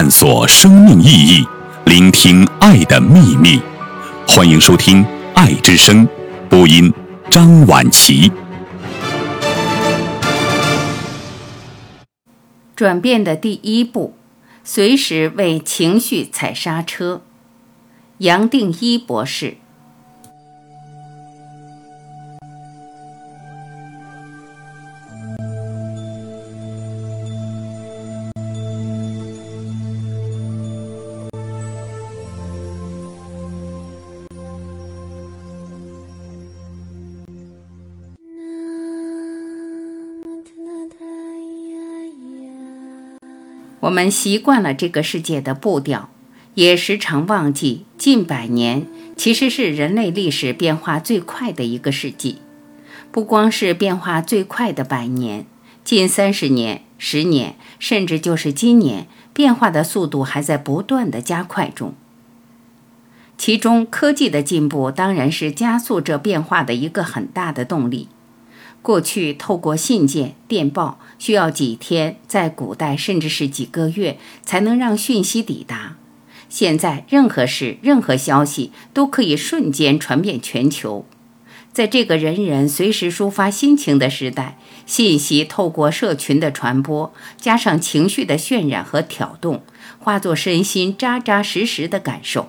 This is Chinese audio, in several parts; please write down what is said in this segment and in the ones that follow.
探索生命意义，聆听爱的秘密。欢迎收听《爱之声》，播音张婉琪。转变的第一步，随时为情绪踩刹车。杨定一博士。我们习惯了这个世界的步调，也时常忘记近百年其实是人类历史变化最快的一个世纪。不光是变化最快的百年，近三十年、十年，甚至就是今年，变化的速度还在不断的加快中。其中，科技的进步当然是加速这变化的一个很大的动力。过去透过信件、电报需要几天，在古代甚至是几个月才能让讯息抵达。现在任何事、任何消息都可以瞬间传遍全球。在这个人人随时抒发心情的时代，信息透过社群的传播，加上情绪的渲染和挑动，化作身心扎扎实实的感受。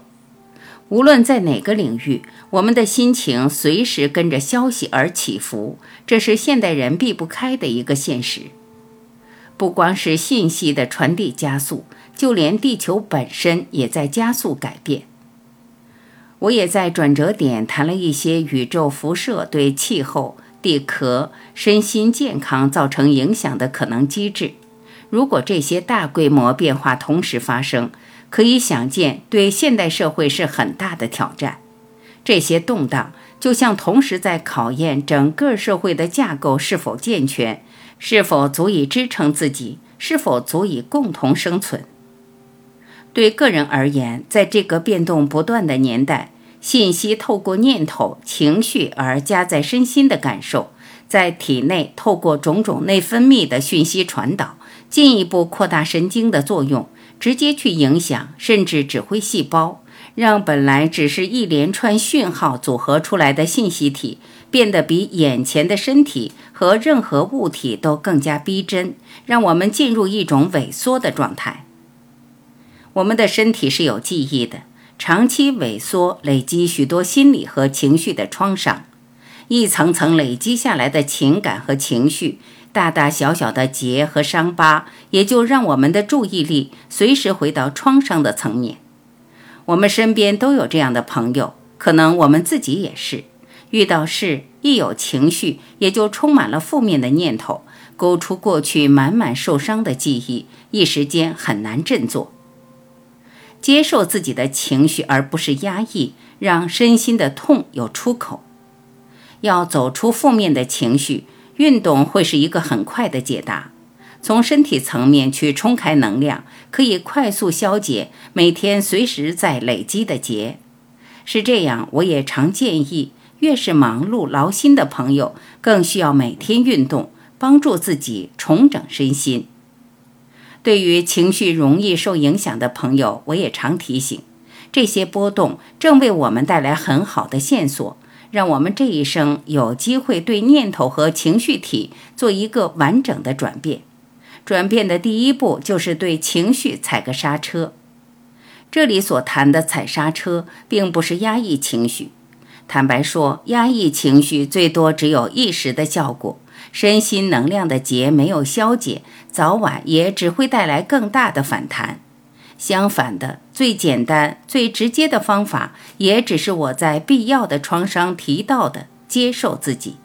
无论在哪个领域，我们的心情随时跟着消息而起伏，这是现代人避不开的一个现实。不光是信息的传递加速，就连地球本身也在加速改变。我也在转折点谈了一些宇宙辐射对气候、地壳、身心健康造成影响的可能机制。如果这些大规模变化同时发生，可以想见，对现代社会是很大的挑战。这些动荡就像同时在考验整个社会的架构是否健全，是否足以支撑自己，是否足以共同生存。对个人而言，在这个变动不断的年代，信息透过念头、情绪而加在身心的感受，在体内透过种种内分泌的讯息传导，进一步扩大神经的作用。直接去影响，甚至指挥细胞，让本来只是一连串讯号组合出来的信息体，变得比眼前的身体和任何物体都更加逼真，让我们进入一种萎缩的状态。我们的身体是有记忆的，长期萎缩累积许多心理和情绪的创伤，一层层累积下来的情感和情绪。大大小小的结和伤疤，也就让我们的注意力随时回到创伤的层面。我们身边都有这样的朋友，可能我们自己也是。遇到事，一有情绪，也就充满了负面的念头，勾出过去满满受伤的记忆，一时间很难振作。接受自己的情绪，而不是压抑，让身心的痛有出口。要走出负面的情绪。运动会是一个很快的解答，从身体层面去冲开能量，可以快速消解每天随时在累积的结。是这样，我也常建议，越是忙碌劳心的朋友，更需要每天运动，帮助自己重整身心。对于情绪容易受影响的朋友，我也常提醒，这些波动正为我们带来很好的线索。让我们这一生有机会对念头和情绪体做一个完整的转变。转变的第一步就是对情绪踩个刹车。这里所谈的踩刹车，并不是压抑情绪。坦白说，压抑情绪最多只有一时的效果，身心能量的结没有消解，早晚也只会带来更大的反弹。相反的，最简单、最直接的方法，也只是我在必要的创伤提到的：接受自己，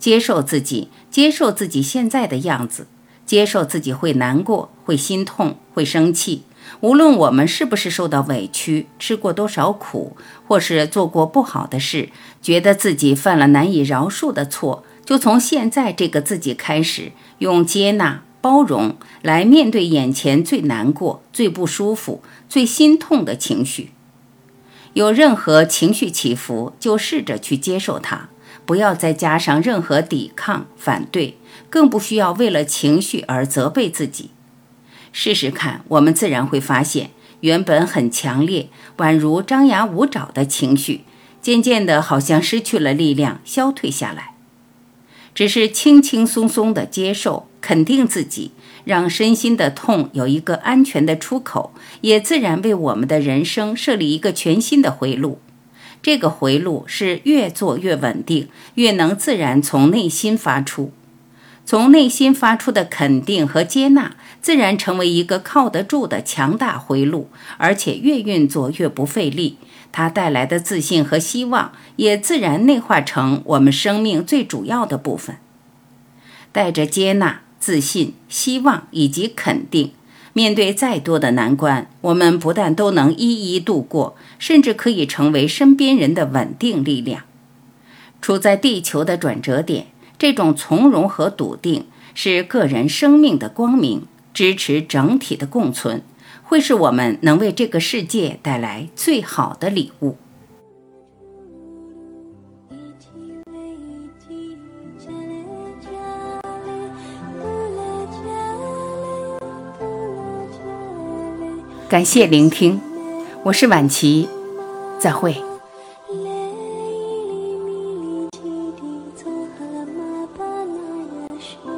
接受自己，接受自己现在的样子，接受自己会难过、会心痛、会生气。无论我们是不是受到委屈、吃过多少苦，或是做过不好的事，觉得自己犯了难以饶恕的错，就从现在这个自己开始，用接纳。包容来面对眼前最难过、最不舒服、最心痛的情绪。有任何情绪起伏，就试着去接受它，不要再加上任何抵抗、反对，更不需要为了情绪而责备自己。试试看，我们自然会发现，原本很强烈、宛如张牙舞爪的情绪，渐渐的好像失去了力量，消退下来。只是轻轻松松的接受、肯定自己，让身心的痛有一个安全的出口，也自然为我们的人生设立一个全新的回路。这个回路是越做越稳定，越能自然从内心发出。从内心发出的肯定和接纳，自然成为一个靠得住的强大回路，而且越运作越不费力。它带来的自信和希望，也自然内化成我们生命最主要的部分。带着接纳、自信、希望以及肯定，面对再多的难关，我们不但都能一一度过，甚至可以成为身边人的稳定力量。处在地球的转折点。这种从容和笃定是个人生命的光明，支持整体的共存，会是我们能为这个世界带来最好的礼物。感谢聆听，我是晚琪，再会。是。